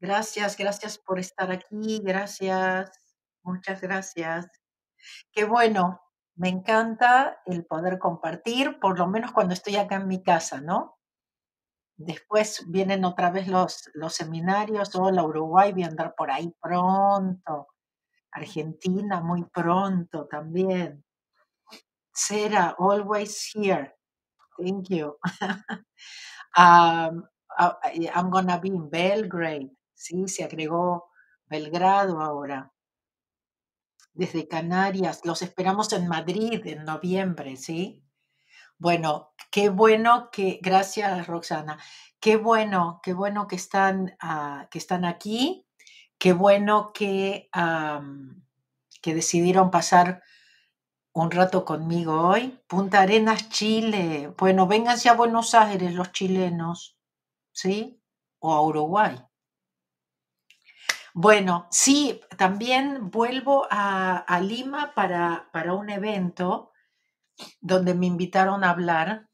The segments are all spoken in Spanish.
Gracias, gracias por estar aquí, gracias, muchas gracias. Qué bueno, me encanta el poder compartir, por lo menos cuando estoy acá en mi casa, ¿no? Después vienen otra vez los, los seminarios, hola Uruguay, voy a andar por ahí pronto, Argentina muy pronto también. Sera, always here, thank you. Um, uh, I'm gonna be in Belgrade, sí, se agregó Belgrado ahora. desde Canarias. Los esperamos en Madrid en noviembre, ¿sí? Bueno, qué bueno que, gracias Roxana, qué bueno, qué bueno que están, ah, que están aquí, qué bueno que, que decidieron pasar un rato conmigo hoy. Punta Arenas, Chile. Bueno, vénganse a Buenos Aires los chilenos, ¿sí? O a Uruguay. Bueno, sí, también vuelvo a, Lima para, para un evento donde me invitaron a hablar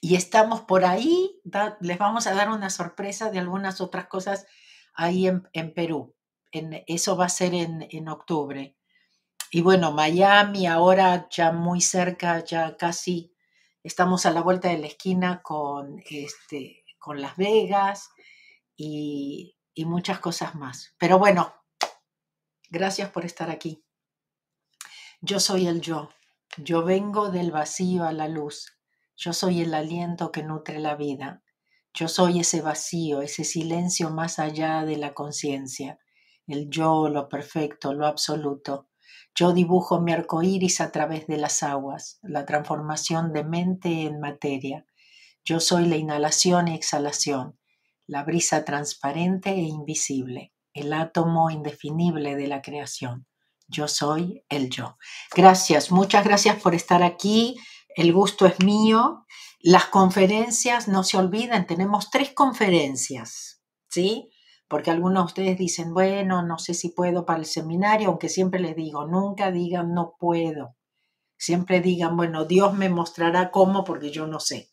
y estamos por ahí, les vamos a dar una sorpresa de algunas otras cosas ahí en, Perú. En, eso va a ser en, en, octubre. Y bueno, Miami ahora ya muy cerca, ya casi estamos a la vuelta de la esquina con, este, con Las Vegas y y muchas cosas más. Pero bueno, gracias por estar aquí. Yo soy el yo. Yo vengo del vacío a la luz. Yo soy el aliento que nutre la vida. Yo soy ese vacío, ese silencio más allá de la conciencia. El yo, lo perfecto, lo absoluto. Yo dibujo mi arco iris a través de las aguas, la transformación de mente en materia. Yo soy la inhalación y exhalación, la brisa transparente e invisible, el átomo indefinible de la creación. Yo soy el yo. Gracias, muchas gracias por estar aquí. El gusto es mío. Las conferencias, no se olviden, tenemos tres conferencias, ¿sí? Porque algunos de ustedes dicen, bueno, no sé si puedo para el seminario, aunque siempre les digo, nunca digan no puedo. Siempre digan, bueno, Dios me mostrará cómo porque yo no sé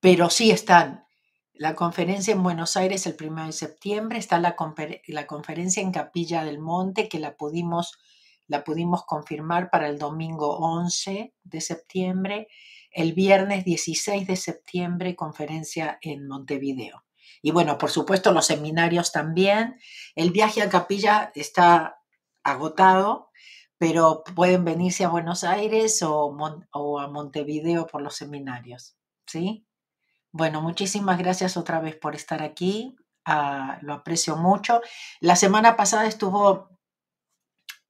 pero sí están. La conferencia en Buenos Aires el 1 de septiembre, está la, la, conferencia en Capilla del Monte que la pudimos, la pudimos confirmar para el domingo 11 de septiembre, el viernes 16 de septiembre conferencia en Montevideo. Y bueno, por supuesto los seminarios también. El viaje a Capilla está agotado, pero pueden venirse a Buenos Aires o, o a Montevideo por los seminarios. ¿Sí? Bueno, muchísimas gracias otra vez por estar aquí. Ah, lo aprecio mucho. La semana pasada estuvo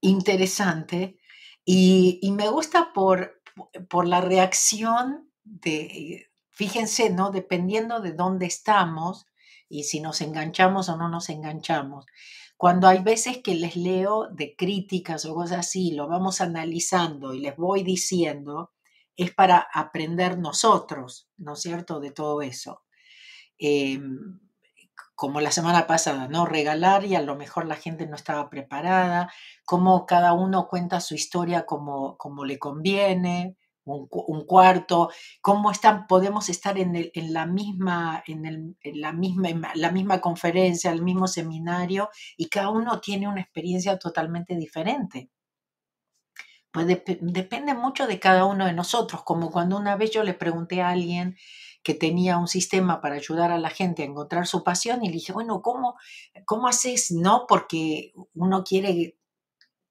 interesante y, me gusta por, por la reacción de, fíjense, ¿no? Dependiendo de dónde estamos y si nos enganchamos o no nos enganchamos. Cuando hay veces que les leo de críticas o cosas así, lo vamos analizando y les voy diciendo, es para aprender nosotros, ¿no es cierto?, de todo eso. Em, como la semana pasada, ¿no? Regalar y a lo mejor la gente no estaba preparada, cómo cada uno cuenta su historia como, como le conviene, un, cuarto, cómo están, podemos estar en, en la, misma, en, la, misma, la misma conferencia, el mismo seminario, y cada uno tiene una experiencia totalmente diferente. Pues depende mucho de cada uno de nosotros, como cuando una vez yo le pregunté a alguien que tenía un sistema para ayudar a la gente a encontrar su pasión y le dije, bueno, ¿cómo, cómo haces? No, porque uno quiere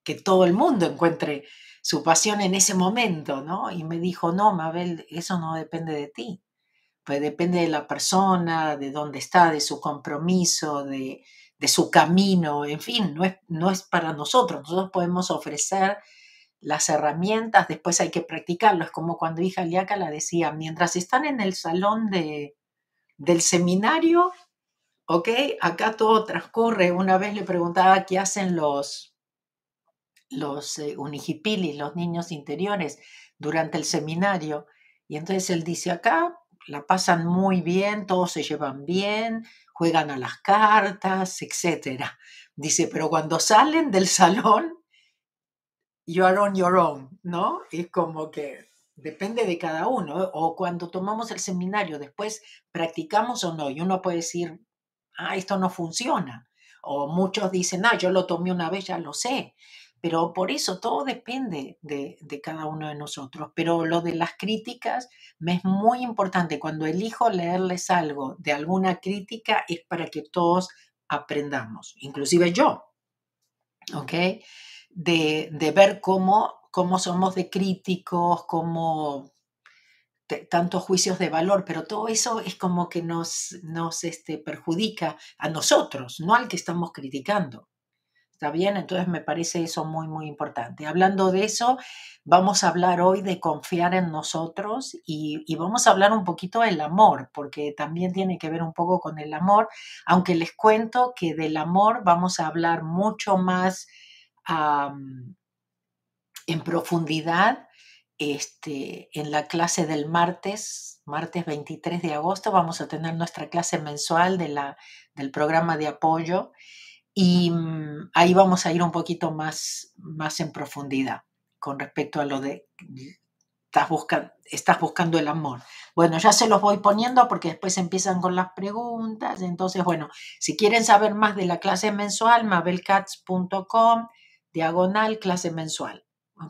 que todo el mundo encuentre su pasión en ese momento, ¿no? Y me dijo, no, Mabel, eso no depende de ti, pues depende de la persona, de dónde está, de su compromiso, de, de su camino, en fin, no es, no es para nosotros, nosotros podemos ofrecer las herramientas, después hay que practicarlo. Es como cuando hija Liaca la decía, mientras están en el salón de, del seminario, ¿ok? Acá todo transcurre. Una vez le preguntaba qué hacen los, los eh, unijipilis, los niños interiores, durante el seminario. Y entonces él dice, acá la pasan muy bien, todos se llevan bien, juegan a las cartas, etc. Dice, pero cuando salen del salón, you are on your own, ¿no? Es como que depende de cada uno. O cuando tomamos el seminario, después practicamos o no. Y uno puede decir, ah, esto no funciona. O muchos dicen, ah, yo lo tomé una vez, ya lo sé. Pero por eso todo depende de, de, cada uno de nosotros. Pero lo de las críticas me es muy importante. Cuando elijo leerles algo de alguna crítica es para que todos aprendamos, inclusive yo. ¿Ok? De, ver cómo, cómo somos de críticos, cómo tantos juicios de valor, pero todo eso es como que nos, nos este, perjudica a nosotros, no al que estamos criticando. ¿Está bien? Entonces me parece eso muy, muy importante. Hablando de eso, vamos a hablar hoy de confiar en nosotros y, y, vamos a hablar un poquito del amor, porque también tiene que ver un poco con el amor, aunque les cuento que del amor vamos a hablar mucho más um, en profundidad este, en la clase del martes, martes 23 de agosto, vamos a tener nuestra clase mensual de la, del programa de apoyo y mm, ahí vamos a ir un poquito más, más en profundidad con respecto a lo de estás, buscando estás buscando el amor. Bueno, ya se los voy poniendo porque después empiezan con las preguntas. Entonces, bueno, si quieren saber más de la clase mensual, mabelcats.com, diagonal clase mensual.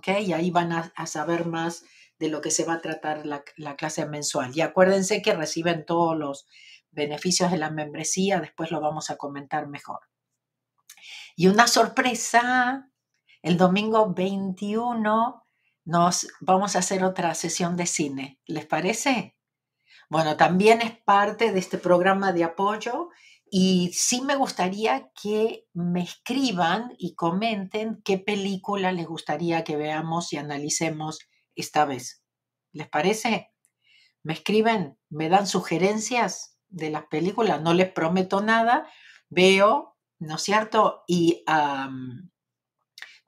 Y ahí van a, saber más de lo que se va a tratar la, la, clase mensual. Y acuérdense que reciben todos los beneficios de la membresía, después lo vamos a comentar mejor. Y una sorpresa, el domingo 21 nos vamos a hacer otra sesión de cine. ¿Les parece? Bueno, también es parte de este programa de apoyo y sí me gustaría que me escriban y comenten qué película les gustaría que veamos y analicemos esta vez. ¿Les parece? Me escriben, me dan sugerencias de las películas, no les prometo nada, veo, ¿no es cierto? Y,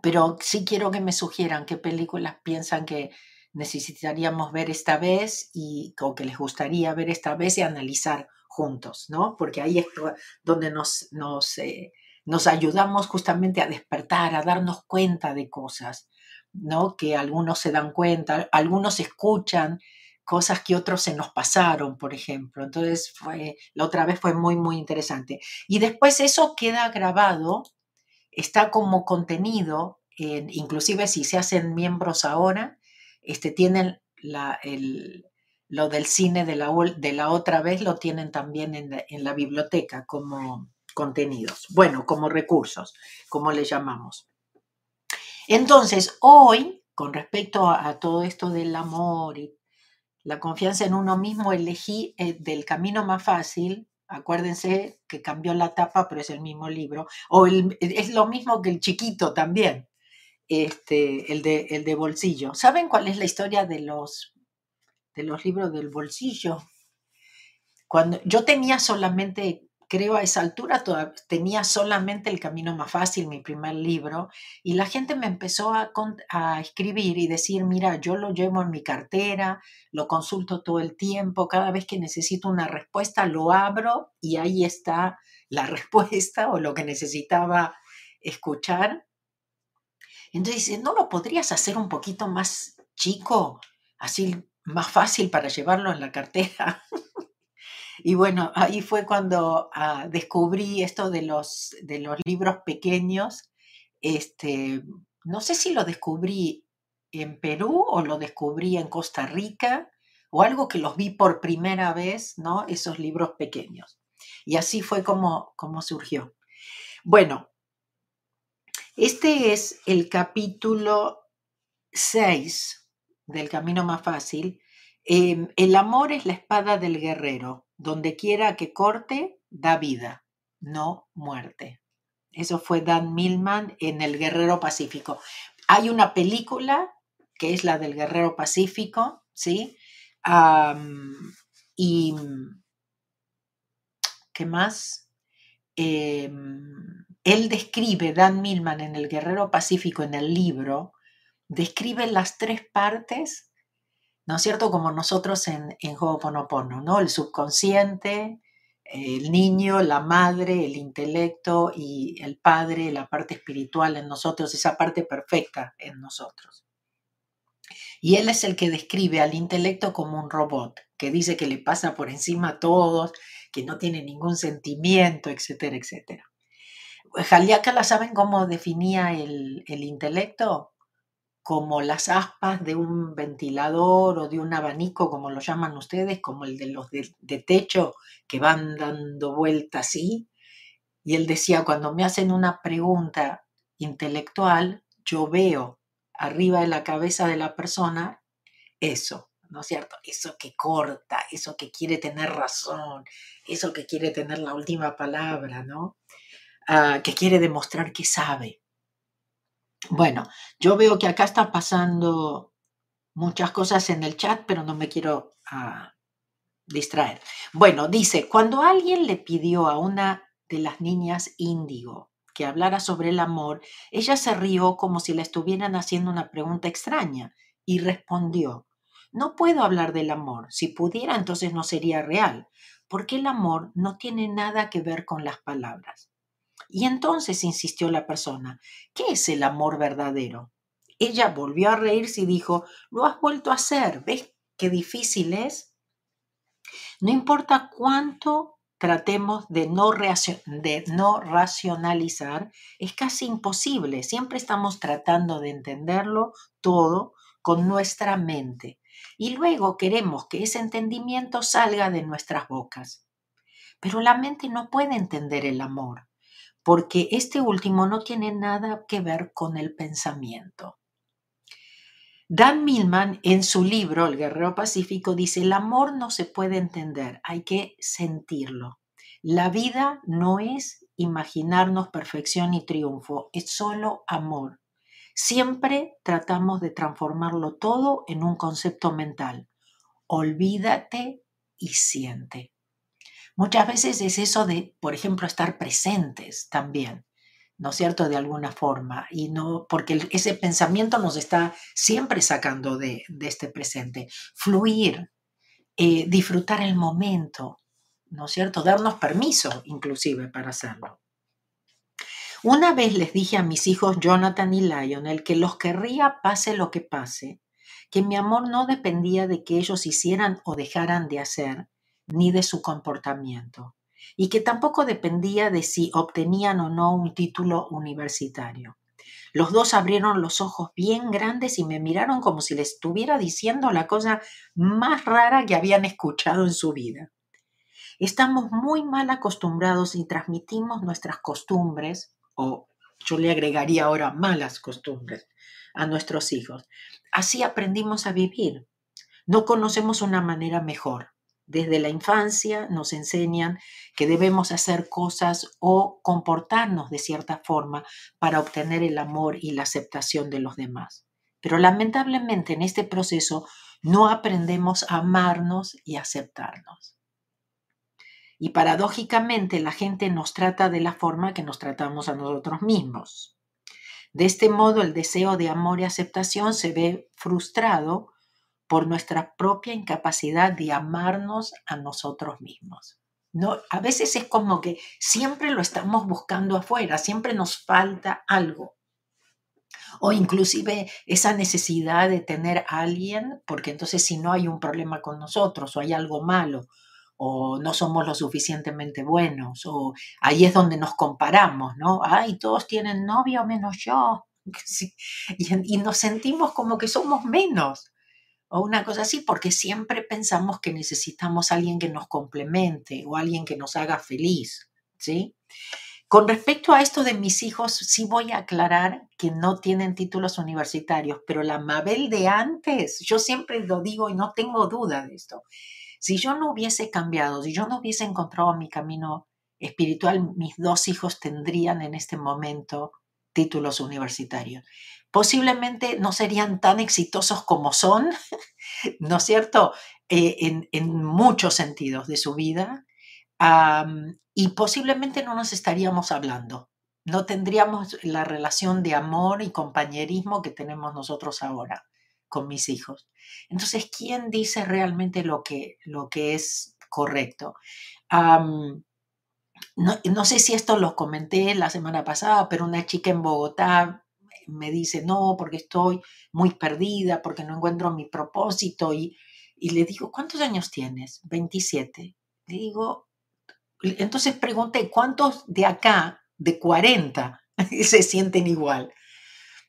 pero sí quiero que me sugieran qué películas piensan que necesitaríamos ver esta vez y o que les gustaría ver esta vez y analizar juntos, ¿no? Porque ahí es donde nos, nos, eh, nos ayudamos justamente a despertar, a darnos cuenta de cosas, ¿no? Que algunos se dan cuenta, algunos escuchan cosas que otros se nos pasaron, por ejemplo. Entonces, fue, la otra vez fue muy, muy interesante. Y después eso queda grabado, está como contenido, inclusive si se hacen miembros ahora, este, tienen la, el, lo del cine de la, de la otra vez lo tienen también en la, en la biblioteca como contenidos, bueno, como recursos, como le llamamos. Entonces, hoy, con respecto a, todo esto del amor y la confianza en uno mismo, elegí eh, del camino más fácil. Acuérdense que cambió la tapa, pero es el mismo libro. O es lo mismo que el chiquito también, este, el, de, el de bolsillo. ¿Saben cuál es la historia de los de los libros del bolsillo. Cuando yo tenía solamente, creo a esa altura, tenía solamente El Camino Más Fácil, mi primer libro, y la gente me empezó a, a escribir y decir, mira, yo lo llevo en mi cartera, lo consulto todo el tiempo, cada vez que necesito una respuesta lo abro y ahí está la respuesta o lo que necesitaba escuchar. Entonces ¿no lo podrías hacer un poquito más chico? Así más fácil para llevarlo en la cartera. y bueno, ahí fue cuando ah, descubrí esto de los, de los libros pequeños. Este, no sé si lo descubrí en Perú o lo descubrí en Costa Rica o algo que los vi por primera vez, ¿no? Esos libros pequeños. Y así fue como, como surgió. Bueno, este es el capítulo 6 del camino más fácil, em, el amor es la espada del guerrero, donde quiera que corte, da vida, no muerte. Eso fue Dan Millman en El Guerrero Pacífico. Hay una película que es la del Guerrero Pacífico, ¿sí? y, ¿qué más? Em, él describe, Dan Millman en El Guerrero Pacífico, en el libro, describe las tres partes, ¿no es cierto? Como nosotros en, en ¿no? El subconsciente, el niño, la madre, el intelecto y el padre, la parte espiritual en nosotros, esa parte perfecta en nosotros. Y él es el que describe al intelecto como un robot, que dice que le pasa por encima a todos, que no tiene ningún sentimiento, etcétera, etcétera. ¿la saben cómo definía el, el intelecto? Como las aspas de un ventilador o de un abanico, como lo llaman ustedes, como el de los de, techo que van dando vueltas así. Y él decía, cuando me hacen una pregunta intelectual, yo veo arriba de la cabeza de la persona eso, ¿no es cierto? Eso que corta, eso que quiere tener razón, eso que quiere tener la última palabra, ¿no? Ah, que quiere demostrar que sabe. Bueno, yo veo que acá está pasando muchas cosas en el chat, pero no me quiero ah, distraer. Bueno, dice, cuando alguien le pidió a una de las niñas índigo que hablara sobre el amor, ella se rió como si le estuvieran haciendo una pregunta extraña y respondió, no puedo hablar del amor, si pudiera entonces no sería real, porque el amor no tiene nada que ver con las palabras. Y entonces insistió la persona, ¿qué es el amor verdadero? Ella volvió a reírse y dijo, lo has vuelto a hacer, ¿ves qué difícil es? No importa cuánto tratemos de no, de no racionalizar, es casi imposible. Siempre estamos tratando de entenderlo todo con nuestra mente. Y luego queremos que ese entendimiento salga de nuestras bocas. Pero la mente no puede entender el amor, porque este último no tiene nada que ver con el pensamiento. Dan Millman en su libro El Guerrero Pacífico dice, el amor no se puede entender, hay que sentirlo. La vida no es imaginarnos perfección y triunfo, es solo amor. Siempre tratamos de transformarlo todo en un concepto mental. Olvídate y siente. Muchas veces es eso de, por ejemplo, estar presentes también. ¿no es cierto?, de alguna forma, y no, porque ese pensamiento nos está siempre sacando de, este presente. Fluir, eh, disfrutar el momento, ¿no es cierto?, darnos permiso inclusive para hacerlo. Una vez les dije a mis hijos Jonathan y Lionel que los querría pase lo que pase, que mi amor no dependía de que ellos hicieran o dejaran de hacer, ni de su comportamiento y que tampoco dependía de si obtenían o no un título universitario. Los dos abrieron los ojos bien grandes y me miraron como si les estuviera diciendo la cosa más rara que habían escuchado en su vida. Estamos muy mal acostumbrados y transmitimos nuestras costumbres, o yo le agregaría ahora malas costumbres, a nuestros hijos. Así aprendimos a vivir. No conocemos una manera mejor. Desde la infancia nos enseñan que debemos hacer cosas o comportarnos de cierta forma para obtener el amor y la aceptación de los demás. Pero lamentablemente en este proceso no aprendemos a amarnos y aceptarnos. Y paradójicamente la gente nos trata de la forma que nos tratamos a nosotros mismos. De este modo el deseo de amor y aceptación se ve frustrado por nuestra propia incapacidad de amarnos a nosotros mismos. No, a veces es como que siempre lo estamos buscando afuera, siempre nos falta algo. O inclusive esa necesidad de tener a alguien, porque entonces si no hay un problema con nosotros o hay algo malo, o no somos lo suficientemente buenos, o ahí es donde nos comparamos, ¿no? Ay, todos tienen novio menos yo. Y, y nos sentimos como que somos menos o una cosa así, porque siempre pensamos que necesitamos alguien que nos complemente o alguien que nos haga feliz, ¿sí? Con respecto a esto de mis hijos, sí voy a aclarar que no tienen títulos universitarios, pero la Mabel de antes, yo siempre lo digo y no tengo duda de esto. Si yo no hubiese cambiado, si yo no hubiese encontrado mi camino espiritual, mis dos hijos tendrían en este momento títulos universitarios posiblemente no serían tan exitosos como son, ¿no es cierto?, eh, en, muchos sentidos de su vida, y posiblemente no nos estaríamos hablando, no tendríamos la relación de amor y compañerismo que tenemos nosotros ahora con mis hijos. Entonces, ¿quién dice realmente lo que, lo que es correcto? no, no, sé si esto lo comenté la semana pasada, pero una chica en Bogotá me dice, no, porque estoy muy perdida porque no encuentro mi propósito y, y le digo, ¿cuántos años tienes? 27. Le digo, entonces pregunté, ¿cuántos de acá, de 40, se sienten igual?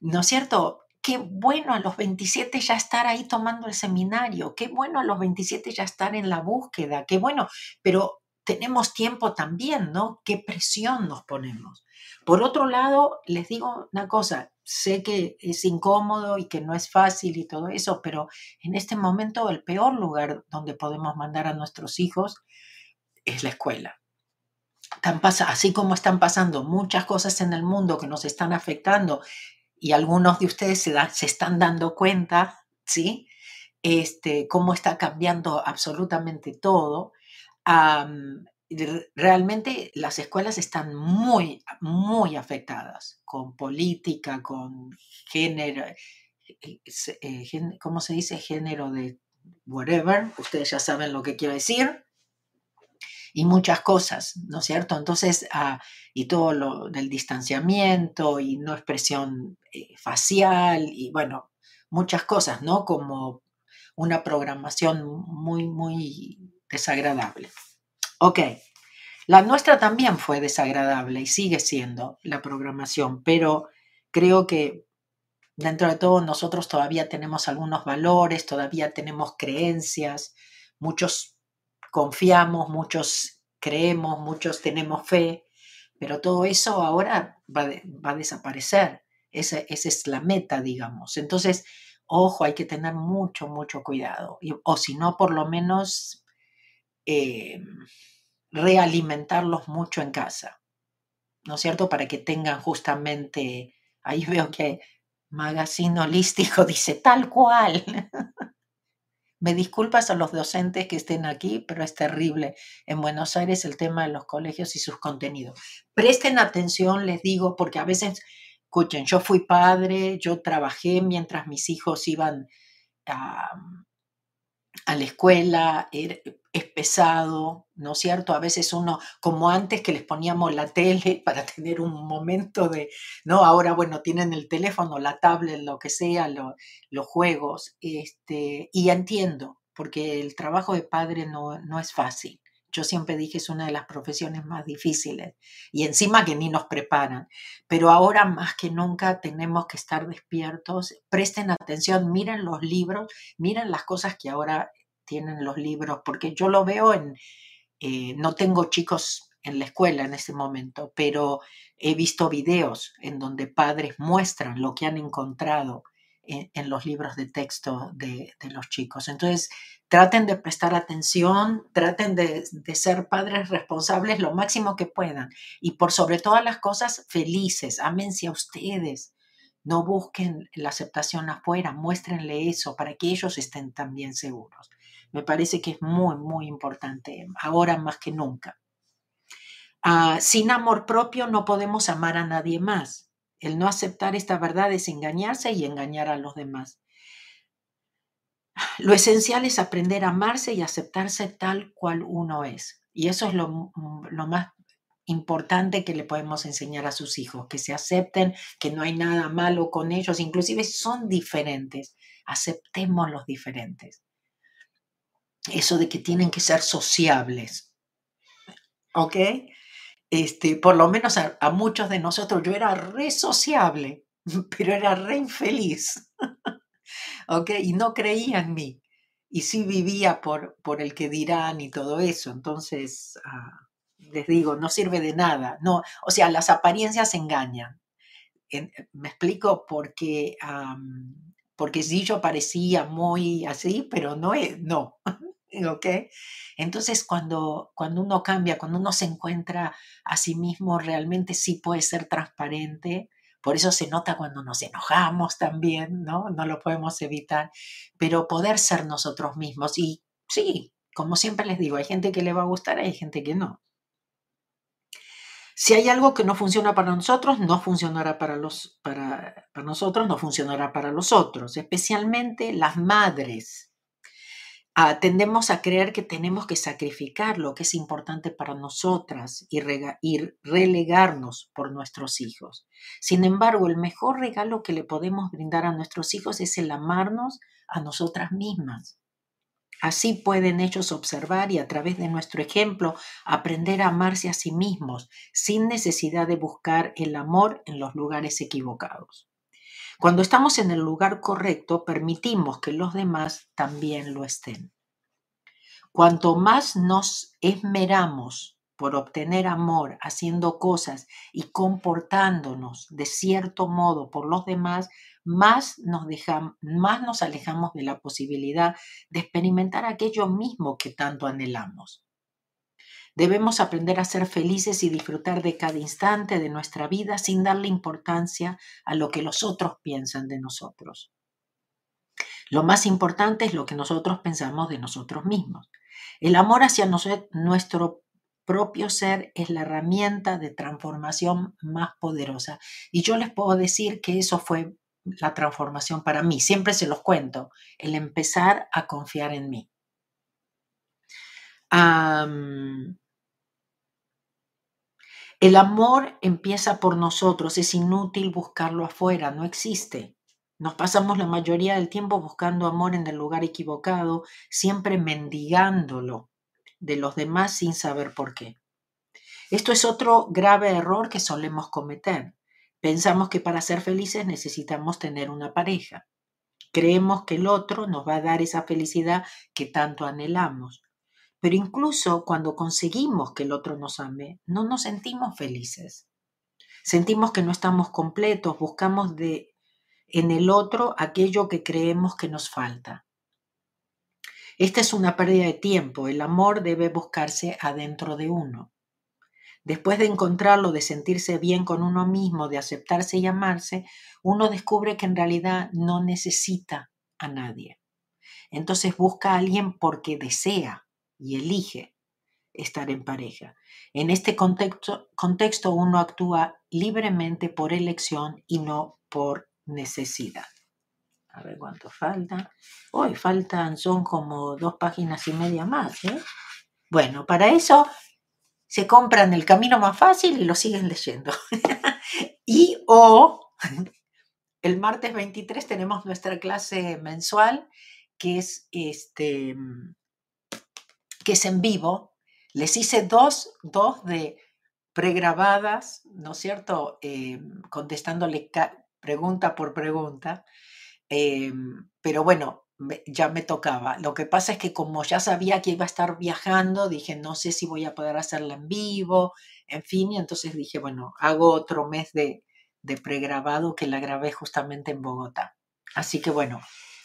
¿No es cierto? Qué bueno a los 27 ya estar ahí tomando el seminario, qué bueno a los 27 ya estar en la búsqueda, qué bueno, pero tenemos tiempo también, ¿no? ¿Qué presión nos ponemos? Por otro lado, les digo una cosa, sé que es incómodo y que no es fácil y todo eso, pero en este momento el peor lugar donde podemos mandar a nuestros hijos es la escuela. así como están pasando muchas cosas en el mundo que nos están afectando y algunos de ustedes se, se están dando cuenta, ¿sí? Este, cómo está cambiando absolutamente todo realmente las escuelas están muy, muy afectadas con política, con género, eh, eh, ¿cómo se dice? Género de whatever, ustedes ya saben lo que quiero decir, y muchas cosas, ¿no es cierto? Entonces, ah, y todo lo del distanciamiento y no expresión eh, facial, y bueno, muchas cosas, ¿no? Como una programación muy, muy desagradable. Ok, la nuestra también fue desagradable y sigue siendo la programación, pero creo que dentro de todo nosotros todavía tenemos algunos valores, todavía tenemos creencias, muchos confiamos, muchos creemos, muchos tenemos fe, pero todo eso ahora va, a desaparecer. Esa, es la meta, digamos. Entonces, ojo, hay que tener mucho, mucho cuidado. o si no, por lo menos eh, realimentarlos mucho en casa, ¿no es cierto? Para que tengan justamente, ahí veo que Magazine Holístico dice tal cual. Me disculpas a los docentes que estén aquí, pero es terrible en Buenos Aires el tema de los colegios y sus contenidos. Presten atención, les digo, porque a veces, escuchen, yo fui padre, yo trabajé mientras mis hijos iban a, a la escuela, es pesado, ¿no es cierto? A veces uno, como antes que les poníamos la tele para tener un momento de, ¿no? Ahora, bueno, tienen el teléfono, la tablet, lo que sea, los juegos, este, y entiendo, porque el trabajo de padre no, no es fácil. Yo siempre dije es una de las profesiones más difíciles y encima que ni nos preparan. Pero ahora más que nunca tenemos que estar despiertos. Presten atención, miren los libros, miren las cosas que ahora tienen los libros, porque yo lo veo en, eh, no tengo chicos en la escuela en ese momento, pero he visto videos en donde padres muestran lo que han encontrado en, los libros de texto de, los chicos. Entonces, traten de prestar atención, traten de, ser padres responsables lo máximo que puedan y por sobre todas las cosas felices, ámense a ustedes. No busquen la aceptación afuera, muéstrenle eso para que ellos estén también seguros. Me parece que es muy, muy importante, ahora más que nunca. Ah, sin amor propio no podemos amar a nadie más. El no aceptar esta verdad es engañarse y engañar a los demás. Lo esencial es aprender a amarse y aceptarse tal cual uno es. Y eso es lo, lo más importante que le podemos enseñar a sus hijos, que se acepten, que no hay nada malo con ellos, inclusive son diferentes, aceptemos los diferentes eso de que tienen que ser sociables. ¿Ok? Este, por lo menos a, muchos de nosotros, yo era re sociable, pero era re infeliz. ¿Ok? Y no creía en mí. Y sí vivía por, por el que dirán y todo eso. Entonces, ah, les digo, no sirve de nada. No, o sea, las apariencias engañan. me explico porque, porque sí yo parecía muy así, pero no, no. ¿ok? Entonces, cuando, cuando uno cambia, cuando uno se encuentra a sí mismo, realmente sí puede ser transparente. Por eso se nota cuando nos enojamos también, ¿no? No lo podemos evitar, pero poder ser nosotros mismos. Y sí, como siempre les digo, hay gente que le va a gustar, hay gente que no. Si hay algo que no funciona para nosotros, no funcionará para, los, para, para nosotros, no funcionará para los otros, especialmente las madres ah, tendemos a creer que tenemos que sacrificar lo que es importante para nosotras y, y relegarnos por nuestros hijos. Sin embargo, el mejor regalo que le podemos brindar a nuestros hijos es el amarnos a nosotras mismas. Así pueden ellos observar y a través de nuestro ejemplo aprender a amarse a sí mismos sin necesidad de buscar el amor en los lugares equivocados. Cuando estamos en el lugar correcto, permitimos que los demás también lo estén. Cuanto más nos esmeramos por obtener amor haciendo cosas y comportándonos de cierto modo por los demás, más nos, más nos alejamos de la posibilidad de experimentar aquello mismo que tanto anhelamos. Debemos aprender a ser felices y disfrutar de cada instante de nuestra vida sin darle importancia a lo que los otros piensan de nosotros. Lo más importante es lo que nosotros pensamos de nosotros mismos. El amor hacia nuestro propio ser es la herramienta de transformación más poderosa. Y yo les puedo decir que eso fue la transformación para mí. Siempre se los cuento, el empezar a confiar en mí. El amor empieza por nosotros, es inútil buscarlo afuera, no existe. Nos pasamos la mayoría del tiempo buscando amor en el lugar equivocado, siempre mendigándolo de los demás sin saber por qué. Esto es otro grave error que solemos cometer. Pensamos que para ser felices necesitamos tener una pareja. Creemos que el otro nos va a dar esa felicidad que tanto anhelamos. Pero incluso cuando conseguimos que el otro nos ame, no nos sentimos felices. Sentimos que no estamos completos, buscamos de en el otro aquello que creemos que nos falta. Esta es una pérdida de tiempo. El amor debe buscarse adentro de uno. Después de encontrarlo, de sentirse bien con uno mismo, de aceptarse y amarse, uno descubre que en realidad no necesita a nadie. Entonces busca a alguien porque desea y elige estar en pareja. En este contexto, contexto uno actúa libremente por elección y no por necesidad. A ver cuánto falta. Hoy faltan, son como dos páginas y media más. ¿eh? Bueno, para eso se compran el camino más fácil y lo siguen leyendo. y o el martes 23 tenemos nuestra clase mensual que es este que es en vivo. Les hice dos, dos de pregrabadas, ¿no es cierto? Eh, contestándole pregunta por pregunta. Eh, pero bueno, ya me tocaba. Lo que pasa es que como ya sabía que iba a estar viajando, dije, no sé si voy a poder hacerla en vivo, en fin, y entonces dije, bueno, hago otro mes de, de pregrabado que la grabé justamente en Bogotá. Así que bueno,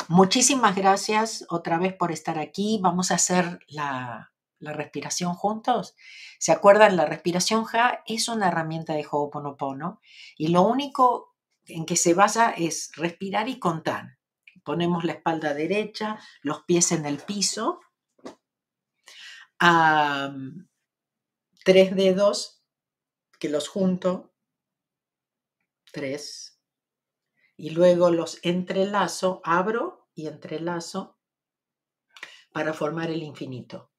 muchísimas gracias otra vez por estar aquí. Vamos a hacer la, la respiración juntos. ¿Se acuerdan? La respiración Ja es una herramienta de Ho'oponopono y lo único en que se basa es respirar y contar. Ponemos la espalda derecha, los pies en el piso. tres dedos que los junto. Tres. Y luego los entrelazo, abro y entrelazo para formar el infinito.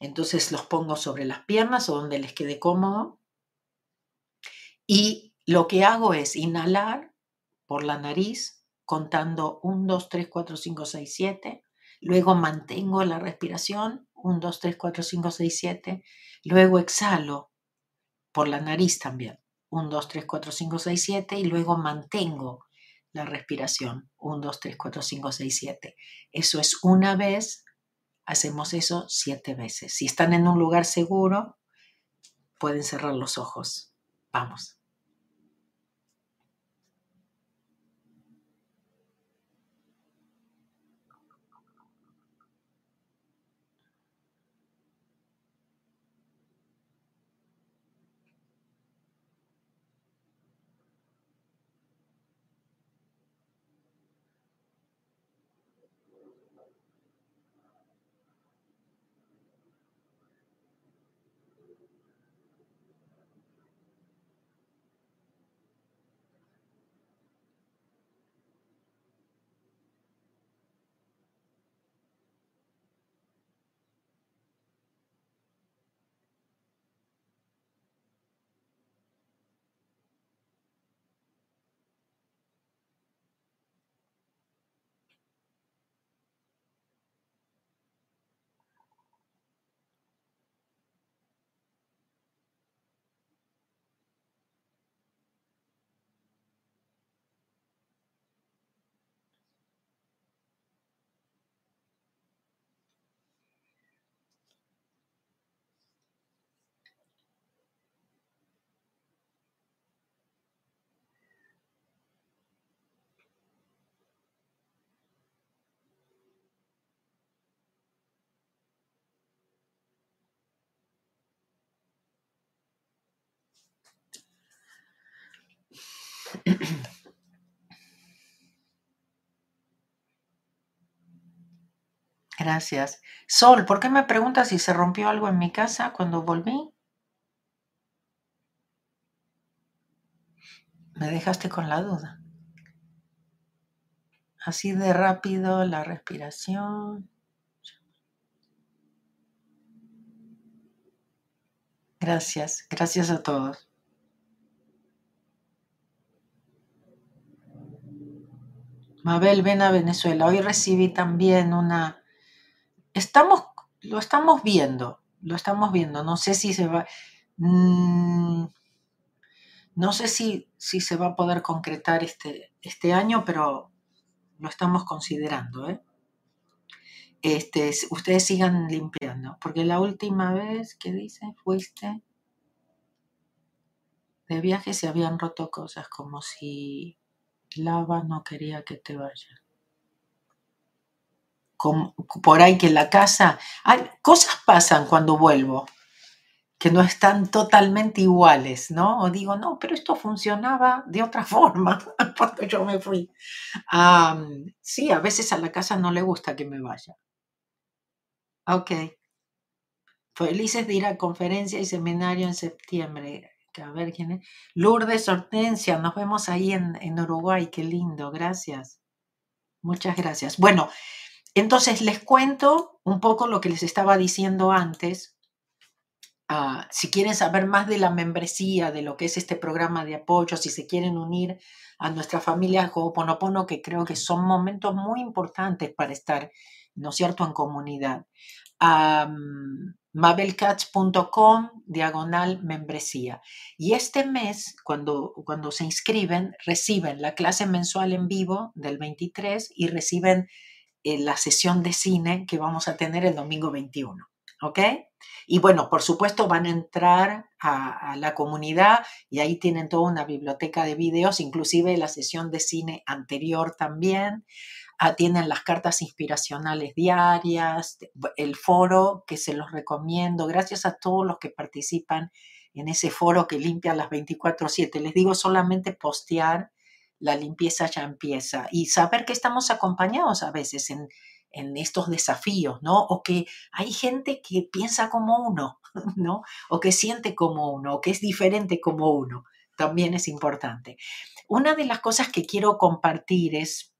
Entonces los pongo sobre las piernas o donde les quede cómodo. Y lo que hago es inhalar por la nariz contando 1, 2, 3, 4, 5, 6, 7. Luego mantengo la respiración, 1, 2, 3, 4, 5, 6, 7. Luego exhalo por la nariz también, 1, 2, 3, 4, 5, 6, 7. Y luego mantengo la respiración, 1, 2, 3, 4, 5, 6, 7. Eso es una vez, hacemos eso siete veces. Si están en un lugar seguro, pueden cerrar los ojos. Vamos. Gracias. Sol, ¿por qué me preguntas si se rompió algo en mi casa cuando volví? Me dejaste con la duda. Así de rápido la respiración. Gracias, gracias a todos. Mabel, ven a Venezuela. Hoy recibí también una... Estamos, lo estamos viendo, lo estamos viendo. No sé si se va... Mm, no sé si, si se va a poder concretar este, este año, pero lo estamos considerando. ¿eh? Este, ustedes sigan limpiando, porque la última vez que dice fuiste de viaje se habían roto cosas, como si Lava no quería que te vayas. por ahí que en la casa, cosas pasan cuando vuelvo, que no están totalmente iguales, ¿no? O digo, no, pero esto funcionaba de otra forma cuando yo me fui. sí, a veces a la casa no le gusta que me vaya. Ok. Felices de ir a conferencia y seminario en septiembre a ver quién es. Lourdes Hortensia, nos vemos ahí en, Uruguay, qué lindo, gracias. Muchas gracias. Bueno, entonces les cuento un poco lo que les estaba diciendo antes. Ah, si quieren saber más de la membresía, de lo que es este programa de apoyo, si se quieren unir a nuestra familia Ho'oponopono, que creo que son momentos muy importantes para estar, ¿no es cierto?, en comunidad mabelcats.com diagonal membresía. Y este mes, cuando, cuando se inscriben, reciben la clase mensual en vivo del 23 y reciben eh, la sesión de cine que vamos a tener el domingo 21. ¿Ok? Y bueno, por supuesto van a entrar a, a, la comunidad y ahí tienen toda una biblioteca de videos, inclusive la sesión de cine anterior también tienen las cartas inspiracionales diarias, el foro que se los recomiendo. Gracias a todos los que participan en ese foro que limpia las 24/7. Les digo solamente postear, la limpieza ya empieza y saber que estamos acompañados a veces en, en estos desafíos, ¿no? O que hay gente que piensa como uno, ¿no? O que siente como uno, o que es diferente como uno. También es importante. Una de las cosas que quiero compartir es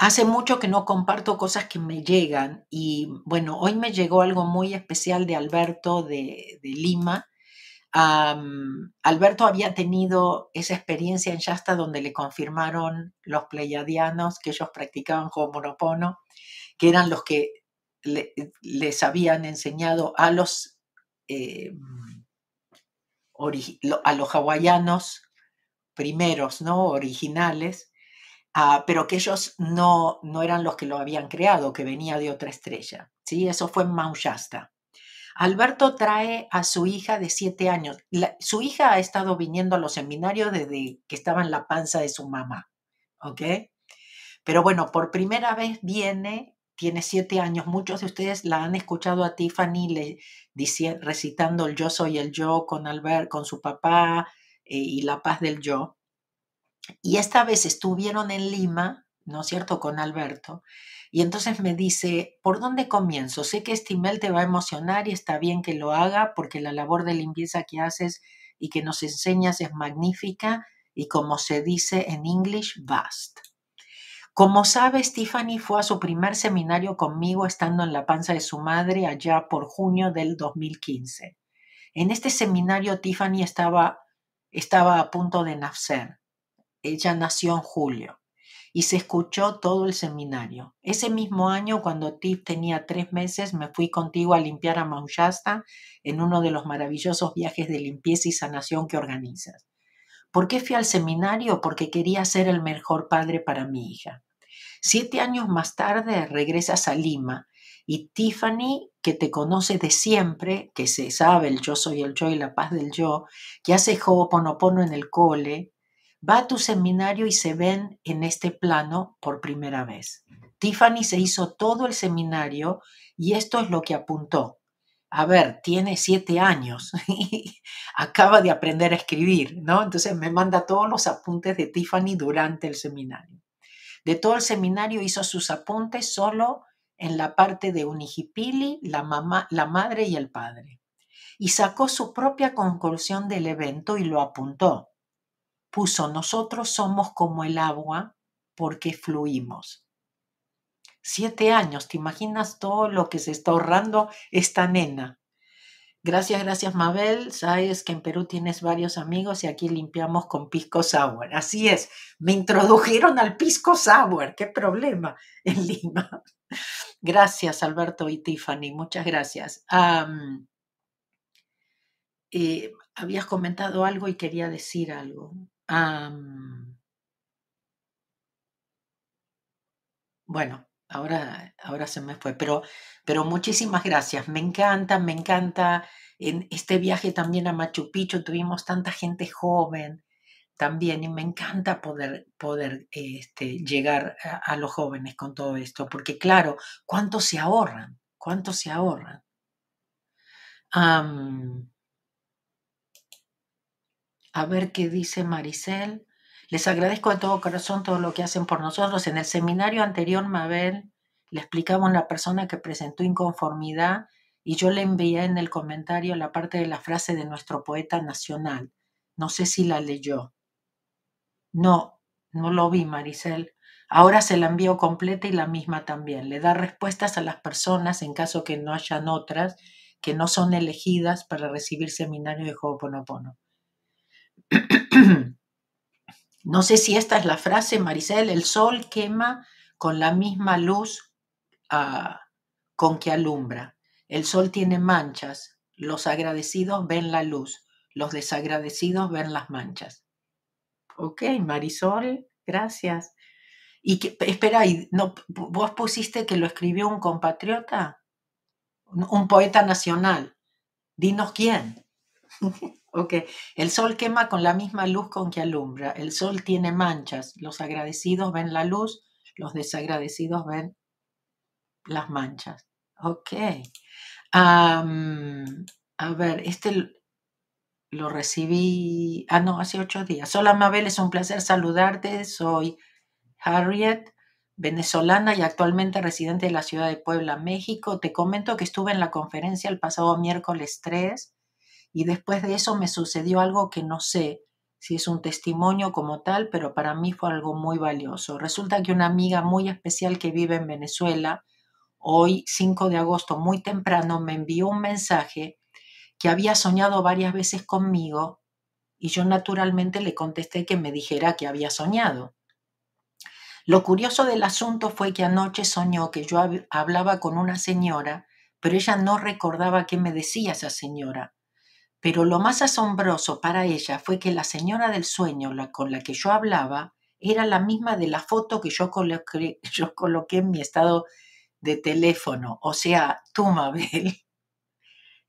Hace mucho que no comparto cosas que me llegan y bueno, hoy me llegó algo muy especial de Alberto de, Lima. Alberto había tenido esa experiencia en Shasta donde le confirmaron los pleiadianos que ellos practicaban Ho'oponopono, que eran los que les habían enseñado a los, eh, a los hawaianos primeros, ¿no? Originales, Ah, pero que ellos no, no eran los que lo habían creado, que venía de otra estrella. ¿sí? Eso fue en Mount. Alberto trae a su hija de siete años. su hija ha estado viniendo a los seminarios desde que estaba en la panza de su mamá. ¿Ok? Pero bueno, por primera vez viene, tiene siete años. Muchos de ustedes la han escuchado a Tiffany le, recitando el yo soy el yo con Albert, con su papá eh, y la paz del yo. Y esta vez estuvieron en Lima, ¿no es cierto?, con Alberto. Y entonces me dice, ¿por dónde comienzo? Sé que este email te va a emocionar y está bien que lo haga porque la labor de limpieza que haces y que nos enseñas es magnífica y como se dice en English, vast. Como sabe, Stephanie fue a su primer seminario conmigo estando en la panza de su madre allá por junio del 2015. En este seminario Tiffany estaba, estaba a punto de nacer. Ella nació en julio y se escuchó todo el seminario. Ese mismo año, cuando Tiff tenía tres meses, me fui contigo a limpiar a Mount en uno de los maravillosos viajes de limpieza y sanación que organizas. ¿Por qué fui al seminario? Porque quería ser el mejor padre para mi hija. Siete años más tarde regresas a Lima y Tiffany, que te conoce de siempre, que se sabe el yo soy el yo y la paz del yo, que hace Ho'oponopono en el cole, va a tu seminario y se ven en este plano por primera vez. Tiffany se hizo todo el seminario y esto es lo que apuntó. a ver, tiene siete años y acaba de aprender a escribir, ¿no? Entonces me manda todos los apuntes de Tiffany durante el seminario. De todo el seminario hizo sus apuntes solo en la parte de Unijipili, la, mamá, la madre y el padre. Y sacó su propia conclusión del evento y lo apuntó. Nosotros somos como el agua porque fluimos. Siete años, ¿te imaginas todo lo que se está ahorrando esta nena? Gracias, gracias Mabel. Sabes que en Perú tienes varios amigos y aquí limpiamos con pisco sour. Así es, me introdujeron al pisco sour. Qué problema en Lima. Gracias Alberto y Tiffany, muchas gracias. Eh, habías comentado algo y quería decir algo. Bueno, ahora, ahora se me fue, pero, pero muchísimas gracias. Me encanta, me encanta. En este viaje también a Machu Picchu tuvimos tanta gente joven también y me encanta poder, poder este, llegar a, los jóvenes con todo esto, porque claro, ¿cuánto se ahorran? ¿Cuánto se ahorran? A ver qué dice Maricel. Les agradezco de todo corazón todo lo que hacen por nosotros. En el seminario anterior, Mabel le explicaba a una persona que presentó inconformidad y yo le envié en el comentario la parte de la frase de nuestro poeta nacional. No sé si la leyó. No, no lo vi, Maricel. Ahora se la envío completa y la misma también. Le da respuestas a las personas en caso que no hayan otras que no son elegidas para recibir seminario de Ho'oponopono. No sé si esta es la frase, Maricel, el sol quema con la misma luz ah, con que alumbra. El sol tiene manchas, los agradecidos ven la luz, los desagradecidos ven las manchas. Ok, Marisol, gracias. Y que, espera, no, vos pusiste que lo escribió un compatriota, un poeta nacional. Dinos quién. Ok, el sol quema con la misma luz con que alumbra. El sol tiene manchas. Los agradecidos ven la luz, los desagradecidos ven las manchas. Ok. a ver, este lo recibí, ah, no, hace ocho días. Hola Mabel, es un placer saludarte. Soy Harriet, venezolana y actualmente residente de la ciudad de Puebla, México. Te comento que estuve en la conferencia el pasado miércoles 3 y después de eso me sucedió algo que no sé si es un testimonio como tal, pero para mí fue algo muy valioso. Resulta que una amiga muy especial que vive en Venezuela, hoy 5 de agosto, muy temprano, me envió un mensaje que había soñado varias veces conmigo y yo naturalmente le contesté que me dijera que había soñado. Lo curioso del asunto fue que anoche soñó que yo hablaba con una señora, pero ella no recordaba qué me decía esa señora. Pero lo más asombroso para ella fue que la señora del sueño la, con la que yo hablaba era la misma de la foto que yo coloqué, coloqué en mi estado de teléfono. O sea, tú, Mabel.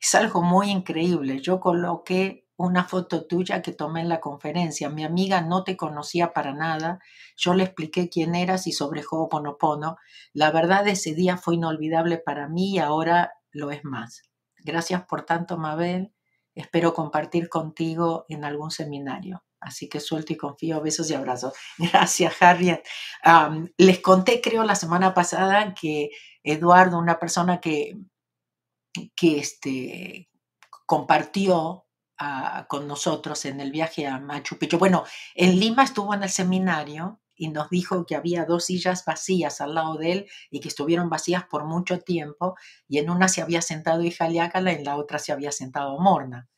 Es algo muy increíble. Yo coloqué una foto tuya que tomé en la conferencia. Mi amiga no te conocía para nada. Yo le expliqué quién eras y sobre Ho'oponopono. La verdad, ese día fue inolvidable para mí y ahora lo es más. Gracias por tanto, Mabel. Espero compartir contigo en algún seminario. Así que suelto y confío. Besos y abrazos. Gracias, Harriet. les conté, creo, la semana pasada que Eduardo, una persona que, que este, compartió ah, con nosotros en el viaje a Machu Picchu. Bueno, en Lima estuvo en el seminario y nos dijo que había dos sillas vacías al lado de él y que estuvieron vacías por mucho tiempo y en una se había sentado Ijaliácala y en la otra se había sentado Morna.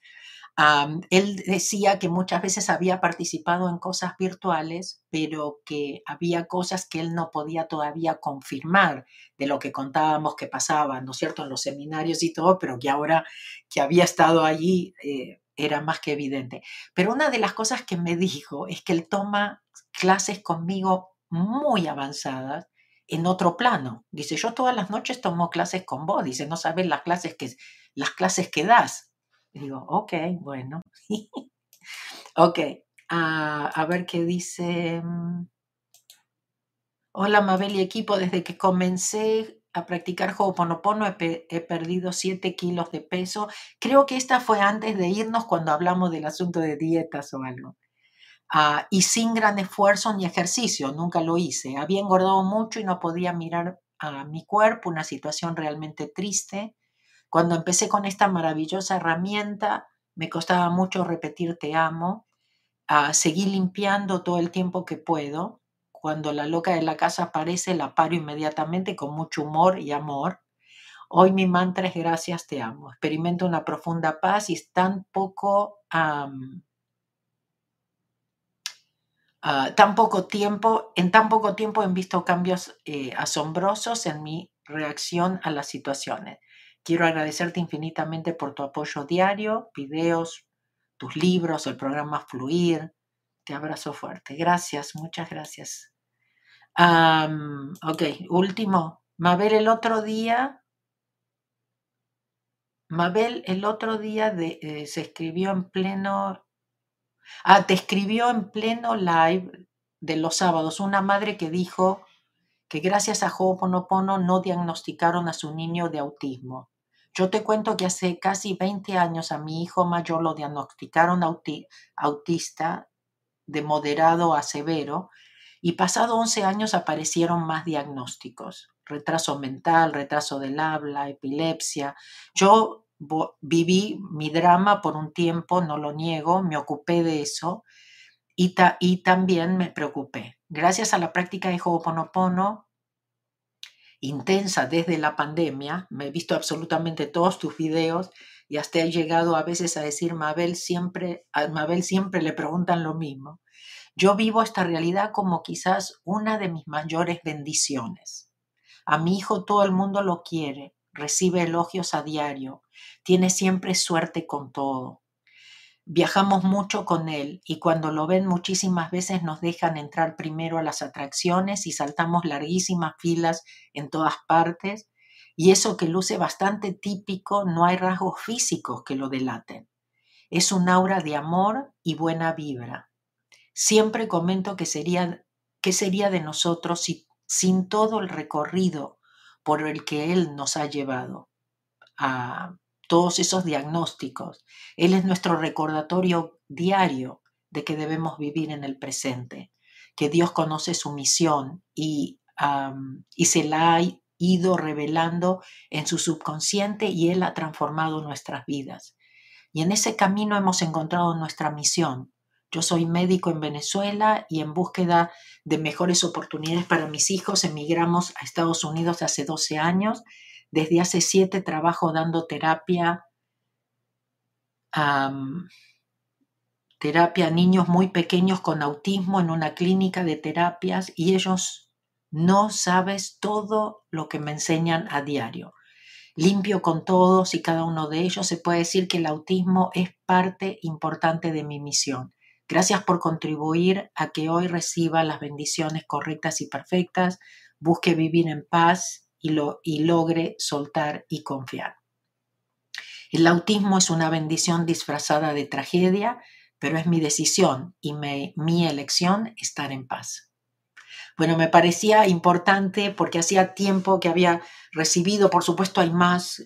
él decía que muchas veces había participado en cosas virtuales, pero que había cosas que él no podía todavía confirmar de lo que contábamos que pasaba, ¿no es cierto?, en los seminarios y todo, pero que ahora que había estado allí eh, era más que evidente. Pero una de las cosas que me dijo es que él toma clases conmigo muy avanzadas en otro plano. Dice, yo todas las noches tomo clases con vos. Dice, no sabes las clases que, las clases que das. digo, ok, bueno. ok, a ver qué dice. Mm. Hola Mabel y equipo, desde que comencé a practicar Ho'oponopono he, he perdido 7 kilos de peso. Creo que esta fue antes de irnos cuando hablamos del asunto de dietas o algo. Ah, y sin gran esfuerzo ni ejercicio, nunca lo hice. Había engordado mucho y no podía mirar a mi cuerpo, una situación realmente triste. Cuando empecé con esta maravillosa herramienta, me costaba mucho repetir te amo. Ah, seguí limpiando todo el tiempo que puedo. Cuando la loca de la casa aparece, la paro inmediatamente con mucho humor y amor. Hoy mi mantra es gracias, te amo. Experimento una profunda paz y es tan poco Ah, tiempo, en tan poco tiempo he visto cambios eh, asombrosos en mi reacción a las situaciones. Quiero agradecerte infinitamente por tu apoyo diario, videos, tus libros, el programa Fluir. Te abrazo fuerte. Gracias, muchas gracias. Ok, último. Mabel el otro día, Mabel el otro día eh, se escribió en pleno Ah, te escribió en pleno live de los sábados una madre que dijo que gracias a Ho'oponopono no diagnosticaron a su niño de autismo. Yo te cuento que hace casi 20 años a mi hijo mayor lo diagnosticaron autista de moderado a severo y pasado 11 años aparecieron más diagnósticos, retraso mental, retraso del habla, epilepsia. Yo viví mi drama por un tiempo, no lo niego, me ocupé de eso y, también me preocupé. Gracias a la práctica de Ho'oponopono, intensa desde la pandemia, me he visto absolutamente todos tus videos y hasta he llegado a veces a decir, Mabel siempre, a Mabel siempre le preguntan lo mismo. Yo vivo esta realidad como quizás una de mis mayores bendiciones. A mi hijo todo el mundo lo quiere, recibe elogios a diario, tiene siempre suerte con todo. Viajamos mucho con él y cuando lo ven muchísimas veces nos dejan entrar primero a las atracciones y saltamos larguísimas filas en todas partes y eso que luce bastante típico no hay rasgos físicos que lo delaten. Es un aura de amor y buena vibra. Siempre comento que sería, qué sería de nosotros si, sin todo el recorrido por el que Él nos ha llevado a todos esos diagnósticos. Él es nuestro recordatorio diario de que debemos vivir en el presente, que Dios conoce su misión y, y se la ha ido revelando en su subconsciente y Él ha transformado nuestras vidas. Y en ese camino hemos encontrado nuestra misión, yo soy médico en Venezuela y en búsqueda de mejores oportunidades para mis hijos emigramos a Estados Unidos hace 12 años. Desde hace 7 trabajo dando terapia, terapia a niños muy pequeños con autismo en una clínica de terapias y ellos no sabes todo lo que me enseñan a diario. Limpio con todos y cada uno de ellos. Se puede decir que el autismo es parte importante de mi misión. Gracias por contribuir a que hoy reciba las bendiciones correctas y perfectas, busque vivir en paz y, lo, y logre soltar y confiar. El autismo es una bendición disfrazada de tragedia, pero es mi decisión y mi elección estar en paz. Bueno, me parecía importante porque hacía tiempo que había recibido, por supuesto hay más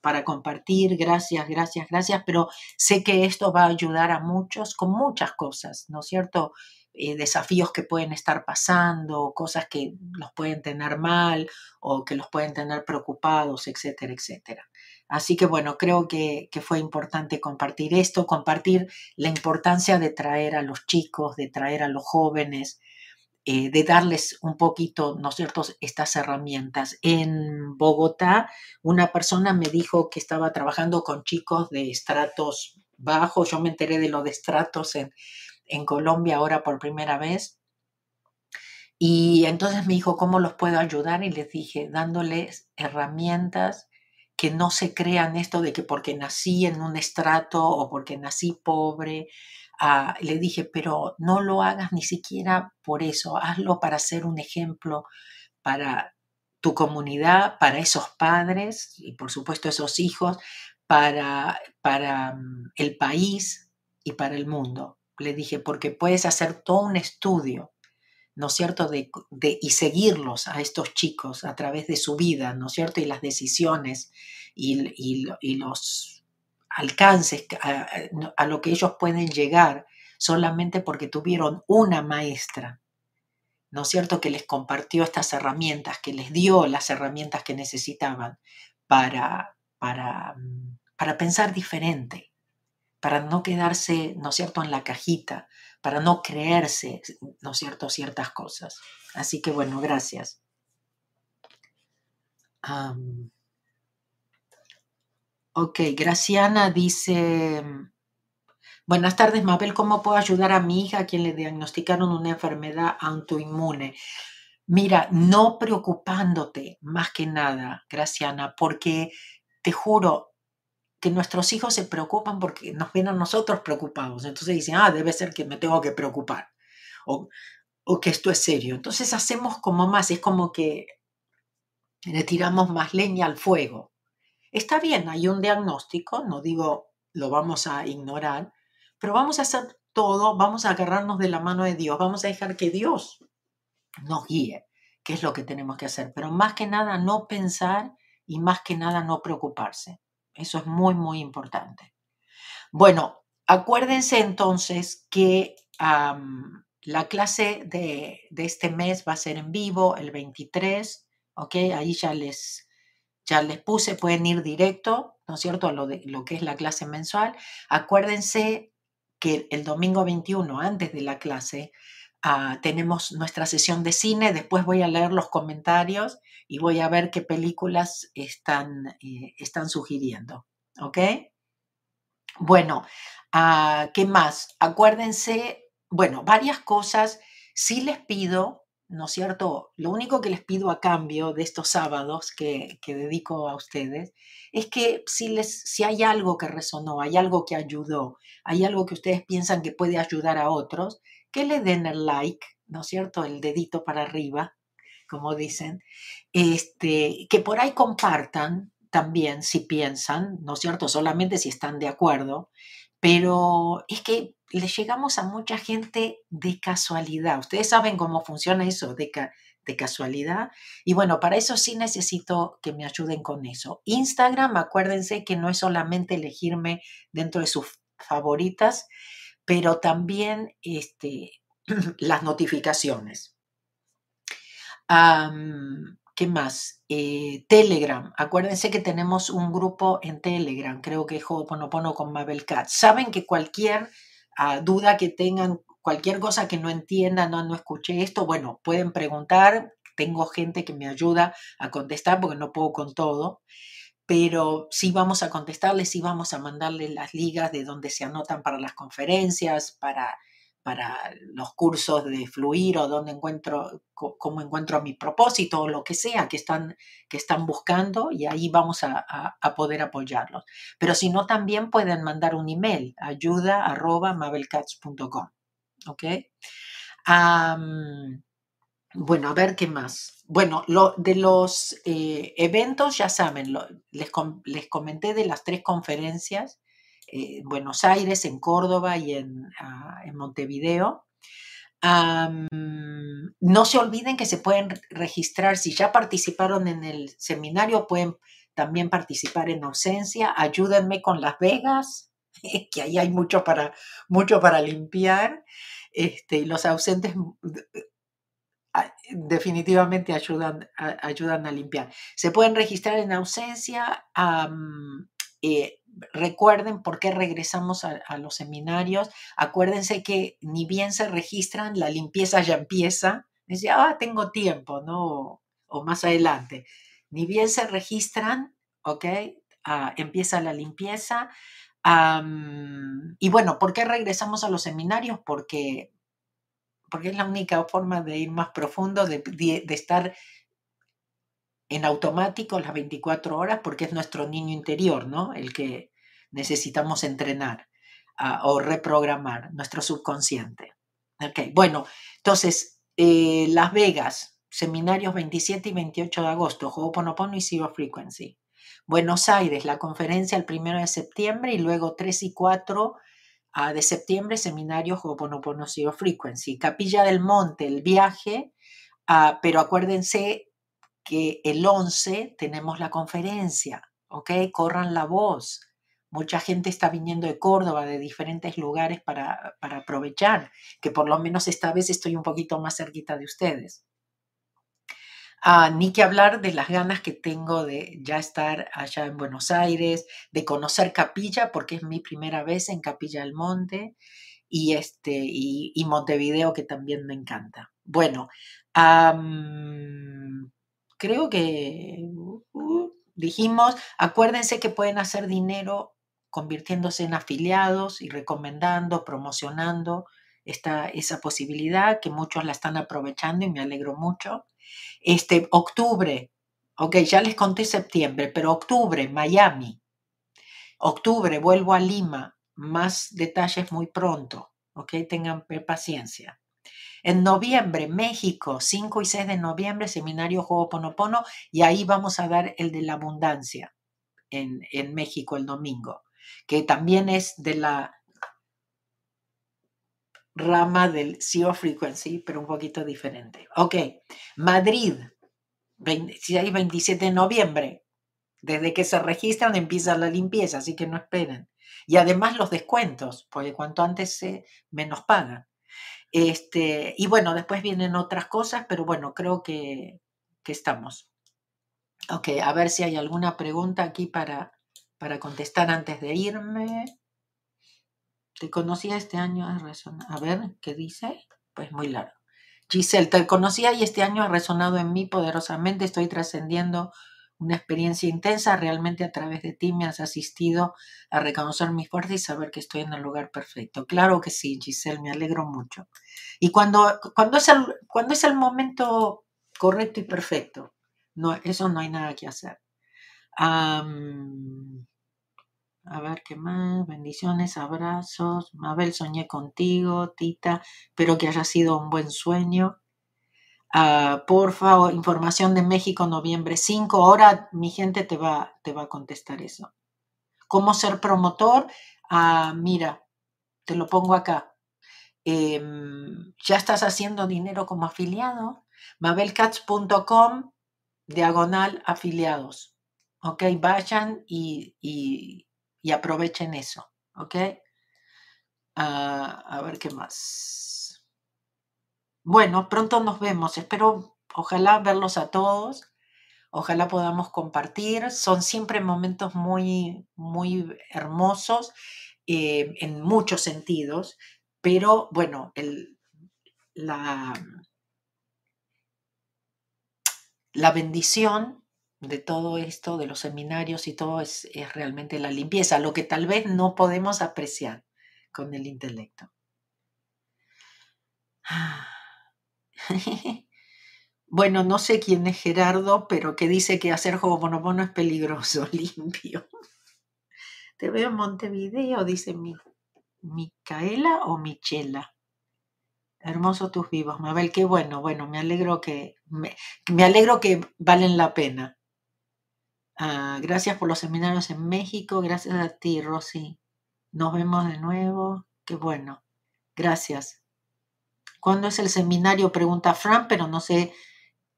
para, compartir. Gracias, gracias, gracias. Pero sé que esto va a ayudar a muchos con muchas cosas, ¿no es cierto? Eh, desafíos que pueden estar pasando, cosas que los pueden tener mal o que los pueden tener preocupados, etcétera, etcétera. Así que bueno, creo que, que, fue importante compartir esto, compartir la importancia de traer a los chicos, de traer a los jóvenes, eh, de darles un poquito, ¿no es cierto?, estas herramientas. En Bogotá, una persona me dijo que estaba trabajando con chicos de estratos bajos, yo me enteré de lo de estratos en, en Colombia ahora por primera vez. Y entonces me dijo, ¿cómo los puedo ayudar? Y les dije, dándoles herramientas que no se crean esto de que porque nací en un estrato o porque nací pobre le dije, pero no lo hagas ni siquiera por eso, hazlo para ser un ejemplo para tu comunidad, para esos padres y por supuesto esos hijos, para, para mm, el país y para el mundo. Le dije, porque puedes hacer todo un estudio ¿no es cierto?, de, y seguirlos a estos chicos a través de su vida, ¿no es cierto?, y las decisiones y, los alcances a, lo que ellos pueden llegar solamente porque tuvieron una maestra, ¿no es cierto?, que les compartió estas herramientas, que les dio las herramientas que necesitaban para, para, para pensar diferente, para no quedarse, ¿no es cierto?, en la cajita, para no creerse, ¿no es cierto?, ciertas cosas. Así que bueno, gracias. Ok, Graciana dice, buenas tardes Mabel, ¿cómo puedo ayudar a mi hija a quien le diagnosticaron una enfermedad autoinmune? Mira, no preocupándote más que nada, Graciana, porque te juro, que nuestros hijos se preocupan porque nos ven a nosotros preocupados. Entonces dicen, ah, debe ser que me tengo que preocupar o, o que esto es serio. Entonces hacemos como más, es como que le tiramos más leña al fuego. Está bien, hay un diagnóstico, no digo lo vamos a ignorar, pero vamos a hacer todo, vamos a agarrarnos de la mano de Dios, vamos a dejar que Dios nos guíe, qué es lo que tenemos que hacer, pero más que nada no pensar y más que nada no preocuparse. Eso es muy, muy importante. Bueno, acuérdense entonces que la clase de, este mes va a ser en vivo el 23, ¿ok? Ahí ya les, ya les puse, pueden ir directo, ¿no es cierto?, a lo, de, lo que es la clase mensual. Acuérdense que el domingo 21, antes de la clase, ah, tenemos nuestra sesión de cine, después voy a leer los comentarios y voy a ver qué películas están, eh, están sugiriendo. ¿Ok? Bueno, ah, ¿qué más? Acuérdense, bueno, varias cosas. Sí les pido, ¿no es cierto? Lo único que les pido a cambio de estos sábados que, que dedico a ustedes es que si, les, si hay algo que resonó, hay algo que ayudó, hay algo que ustedes piensan que puede ayudar a otros, que le den el like, ¿no es cierto? El dedito para arriba, como dicen, este, que por ahí compartan también si piensan, ¿no es cierto? Solamente si están de acuerdo, pero es que le llegamos a mucha gente de casualidad. Ustedes saben cómo funciona eso de, de casualidad. Y bueno, para eso sí necesito que me ayuden con eso. Instagram, acuérdense que no es solamente elegirme dentro de sus favoritas, pero también este, las notificaciones. ¿Qué más? Eh, Telegram. Acuérdense que tenemos un grupo en Telegram, creo que es Ho'oponopono con Mabel Cat. Saben que cualquier ah, duda que tengan, cualquier cosa que no entiendan, no, no escuché esto, bueno, pueden preguntar. Tengo gente que me ayuda a contestar porque no puedo con todo pero sí vamos a contestarles, sí vamos a mandarles las ligas de donde se anotan para las conferencias, para para los cursos de fluir o dónde encuentro, cómo encuentro mi propósito o lo que sea que están, que están buscando y ahí vamos a, poder apoyarlos. Pero si no, también pueden mandar un email, ayuda. ¿Ok? bueno, a ver qué más. Bueno, lo, de los eh, eventos, ya saben, les, les comenté de las tres conferencias eh, Buenos Aires, en Córdoba y en, ah, Montevideo. no se olviden que se pueden registrar, si ya participaron en el seminario, pueden también participar en ausencia. Ayúdenme con Las Vegas, que ahí hay mucho para, mucho para limpiar. Este, los ausentes ah, definitivamente ayudan, ayudan a limpiar. Se pueden registrar en ausencia. Eh, recuerden por qué regresamos a, los seminarios. Acuérdense que ni bien se registran, la limpieza ya empieza. Decía, ah, tengo tiempo, ¿no? O más adelante. Ni bien se registran, ¿ok? Ah, empieza la limpieza. y bueno, ¿por qué regresamos a los seminarios? Porque, porque es la única forma de ir más profundo, de, de estar en automático las 24 horas porque es nuestro niño interior, ¿no? El que necesitamos entrenar ah, o reprogramar, nuestro subconsciente. Okay. Bueno, entonces, eh, Las Vegas, seminarios 27 y 28 de agosto, Ho'oponopono y Zero Frequency. Buenos Aires, la conferencia el 1 de septiembre y luego 3 y 4 ah, de septiembre, seminario Ho'oponopono Zero Frequency. Capilla del Monte, el viaje, ah, pero acuérdense que el 11 tenemos la conferencia, ¿ok? Corran la voz. Mucha gente está viniendo de Córdoba, de diferentes lugares para, para aprovechar, que por lo menos esta vez estoy un poquito más cerquita de ustedes. Ah, ni que hablar de las ganas que tengo de ya estar allá en Buenos Aires, de conocer Capilla, porque es mi primera vez en Capilla del Monte, y, este, y, Montevideo, que también me encanta. Bueno, creo que uh, dijimos, acuérdense que pueden hacer dinero convirtiéndose en afiliados y recomendando, promocionando esta, esa posibilidad, que muchos la están aprovechando y me alegro mucho. Este, octubre, ok, ya les conté septiembre, pero octubre, Miami. Octubre, vuelvo a Lima. Más detalles muy pronto, ok, tengan paciencia. En noviembre, México, 5 y 6 de noviembre, seminario Juego Ponopono, y ahí vamos a dar el de la abundancia en, en México el domingo, que también es de la rama del Zero Frequency, pero un poquito diferente. Ok, Madrid, 26 27 de noviembre. Desde que se registran empieza la limpieza, así que no esperen. Y además los descuentos, porque cuanto antes se menos pagan. Este, y bueno, después vienen otras cosas, pero bueno, creo que, que estamos. Ok, a ver si hay alguna pregunta aquí para, para contestar antes de irme. Te conocía este año, a ver, ¿qué dice? Pues muy largo. Giselle, te conocía y este año ha resonado en mí poderosamente. Estoy trascendiendo una experiencia intensa. Realmente a través de ti me has asistido a reconocer mi fuerza y saber que estoy en el lugar perfecto. Claro que sí, Giselle, me alegro mucho. Y cuando, cuando, es, el, cuando es el momento correcto y perfecto, no, eso no hay nada que hacer. A ver qué más. Bendiciones, abrazos. Mabel, soñé contigo, Tita. Espero que haya sido un buen sueño. Uh, porfa, información de México, noviembre 5. Ahora mi gente te va, te va a contestar eso. ¿Cómo ser promotor? Ah, mira, te lo pongo acá. Em, ya estás haciendo dinero como afiliado. Mabelcats.com, diagonal afiliados. Ok, vayan y, y aprovechen eso, ¿ok? Ah, a ver qué más. Bueno, pronto nos vemos. Espero, ojalá verlos a todos. Ojalá podamos compartir. Son siempre momentos muy, muy hermosos eh, en muchos sentidos, pero bueno, la, la bendición de todo esto, de los seminarios y todo, es, realmente la limpieza, lo que tal vez no podemos apreciar con el intelecto. Bueno, no sé quién es Gerardo, pero que dice que hacer Ho'oponopono es peligroso, limpio. Te veo en Montevideo, dice mi, Micaela o Michela. Hermoso tus vivos, Mabel, qué bueno, bueno, me alegro que me alegro que valen la pena. Ah, gracias por los seminarios en México. Gracias a ti, Rosy. Nos vemos de nuevo. Qué bueno. Gracias. ¿Cuándo es el seminario? Pregunta Fran, pero no sé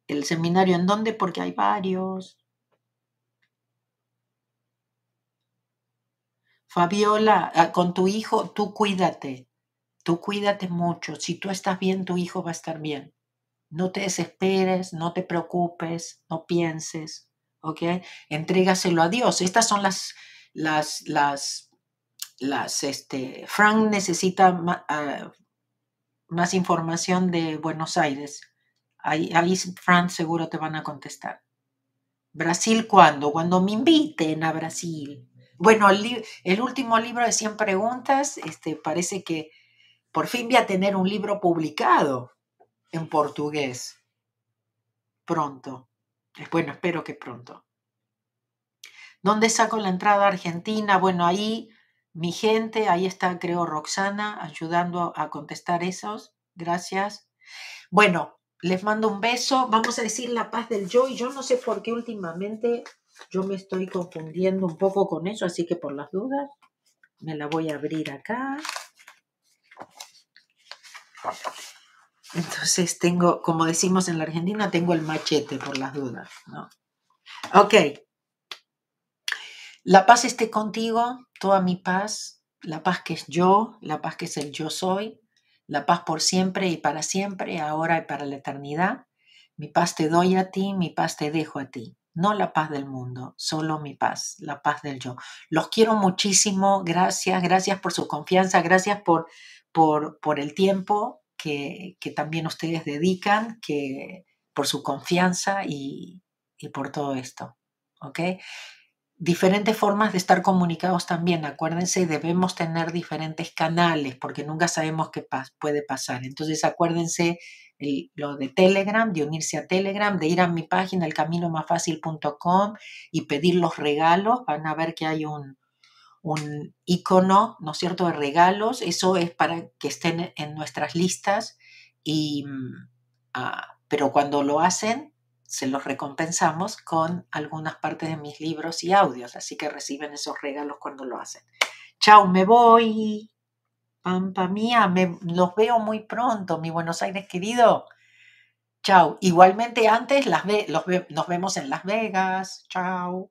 el seminario en dónde porque hay varios. Fabiola, ah, con tu hijo, tú cuídate. Tú cuídate mucho. Si tú estás bien, tu hijo va a estar bien. No te desesperes, no te preocupes, no pienses. ¿ok? Entrégaselo a Dios. Estas son las, las, las, las, este, Frank necesita ah, más información de Buenos Aires. Ahí, ahí, Frank, seguro te van a contestar. ¿Brasil cuándo? Cuando me inviten a Brasil. Bueno, el, el, último libro de 100 preguntas, este, parece que por fin voy a tener un libro publicado en portugués. Pronto. Bueno, espero que pronto. ¿Dónde saco la entrada a Argentina? Bueno, ahí mi gente, ahí está, creo, Roxana, ayudando a contestar esos. Gracias. Bueno, les mando un beso. Vamos a decir la paz del yo. Y yo no sé por qué últimamente yo me estoy confundiendo un poco con eso, así que por las dudas me la voy a abrir acá. Entonces tengo, como decimos en la Argentina, tengo el machete por las dudas, ¿no? Ok. La paz esté contigo, toda mi paz, la paz que es yo, la paz que es el yo soy, la paz por siempre y para siempre, ahora y para la eternidad. Mi paz te doy a ti, mi paz te dejo a ti. No la paz del mundo, solo mi paz, la paz del yo. Los quiero muchísimo, gracias, gracias por su confianza, gracias por, por, por el tiempo que, que, también ustedes dedican, que, por su confianza y, y por todo esto. ¿Ok? Diferentes formas de estar comunicados también. Acuérdense, debemos tener diferentes canales porque nunca sabemos qué puede pasar. Entonces, acuérdense lo de Telegram, de unirse a Telegram, de ir a mi página, elcaminomasfacil.com y pedir los regalos. Van a ver que hay un, un icono, ¿no es cierto?, de regalos. Eso es para que estén en nuestras listas. Y, mm, ah, pero cuando lo hacen, se los recompensamos con algunas partes de mis libros y audios, así que reciben esos regalos cuando lo hacen. Chao, me voy. Pampa mía, me, los veo muy pronto, mi Buenos Aires querido. Chao. Igualmente antes las ve, los nos vemos en Las Vegas. Chao.